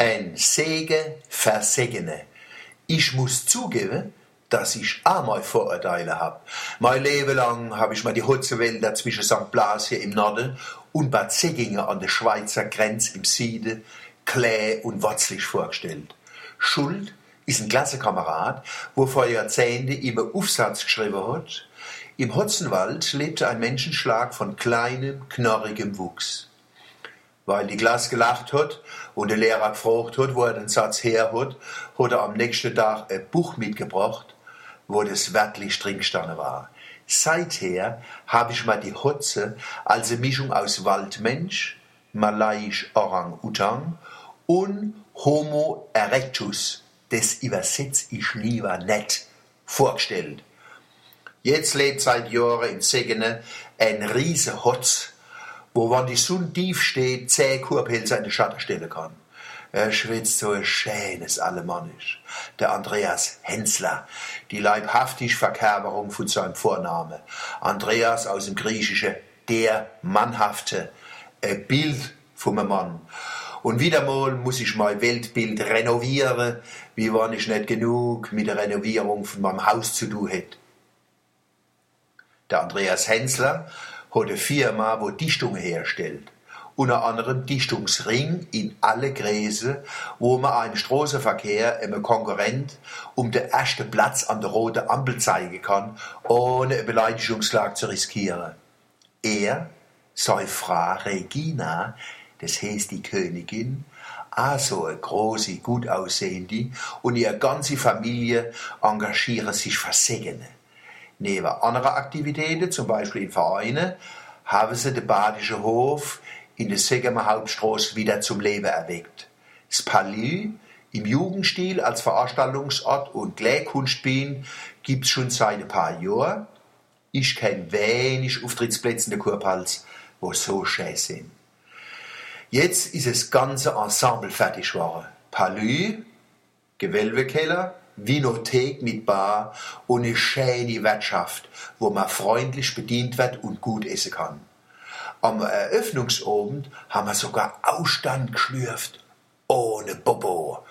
Ein Segen versegene. Ich muss zugeben, dass ich auch mal Vorurteile habe. Mein Leben lang habe ich mir die Hutzewälder zwischen St. Blas hier im Norden und Bad Seggingen an der Schweizer Grenze im Süden kläh und watzlig vorgestellt. Schuld ist ein Klassenkamerad, wo vor Jahrzehnten immer Aufsatz geschrieben hat. Im Hotzenwald lebte ein Menschenschlag von kleinem, knorrigem Wuchs. Weil die Klasse gelacht hat und der Lehrer gefragt hat, wo er den Satz her hat, hat er am nächsten Tag ein Buch mitgebracht, wo das wörtlich drin gestanden war. Seither habe ich mal die Hotze als eine Mischung aus Waldmensch, malaiisch Orang-Utang und Homo erectus, das übersetze ich lieber nicht, vorgestellt. Jetzt lebt seit Jahren in Segene ein riese Hotz, wo wenn die Sonne tief steht, zäh Kurpilze in die Schatten stellen kann. Er schwitzt so ein schönes Alemannisch. Der Andreas Hensler, die leibhaftige Verkörperung von seinem Vorname. Andreas aus dem Griechischen, der Mannhafte, ein Bild vom Mann. Und wieder mal muss ich mein Weltbild renovieren, wie wenn ich nicht genug mit der Renovierung von meinem Haus zu tun hätte. Der Andreas Hensler hat eine Firma, wo Dichtungen herstellt unter anderem Dichtungsring in alle Gräse, wo man im Straßenverkehr einem Konkurrent um den ersten Platz an der roten Ampel zeigen kann, ohne eine Beleidigungsklage zu riskieren. Er, seine Frau Regina, das heißt die Königin, also eine große, gut aussehende und ihre ganze Familie engagieren sich für Segene. Neben anderen Aktivitäten, zum Beispiel in Vereinen, haben sie den Badischen Hof in der Segemer Hauptstraße wieder zum Leben erweckt. Das Palais im Jugendstil als Veranstaltungsort und Gläkunstbien gibt's schon seit ein paar Jahren. Ich kenne wenig Auftrittsplätze in der Kurpals, wo so schön sind. Jetzt ist das ganze Ensemble fertig geworden. Palais, Gewölbekeller, Vinothek mit Bar und eine schöne Wirtschaft, wo man freundlich bedient wird und gut essen kann. Am Eröffnungsabend haben wir sogar Ausstand geschlürft. Ohne Bobo.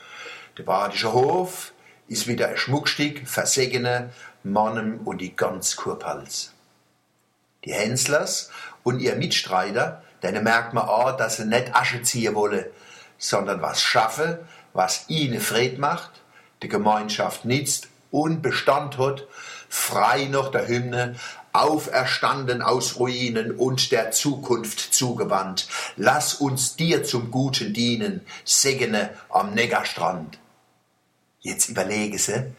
Der Badische Hof ist wieder ein Schmuckstück für Segene, Mannem und die ganz Kurpals. Die Henslers und ihr Mitstreiter, denen merkt man auch, dass sie nicht Asche ziehen wollen, sondern was schaffen, was ihnen Fried macht, die Gemeinschaft nützt und Bestand hat, frei nach der Hymne, auferstanden aus Ruinen und der Zukunft zugewandt. Lass uns dir zum Guten dienen, Segene am Negerstrand. Jetzt überlege sie,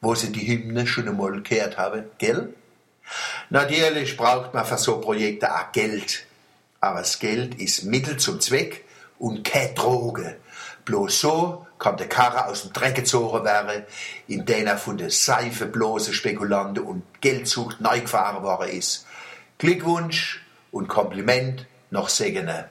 wo sie die Hymne schon einmal gehört haben, gell? Natürlich braucht man für so Projekte auch Geld. Aber das Geld ist Mittel zum Zweck und keine Droge. Bloß so kann der Karre aus dem Dreck gezogen werden, in den er von der Seife bloße Spekulanten und Geldsucht neu gefahren worden ist. Glückwunsch und Kompliment noch Segene.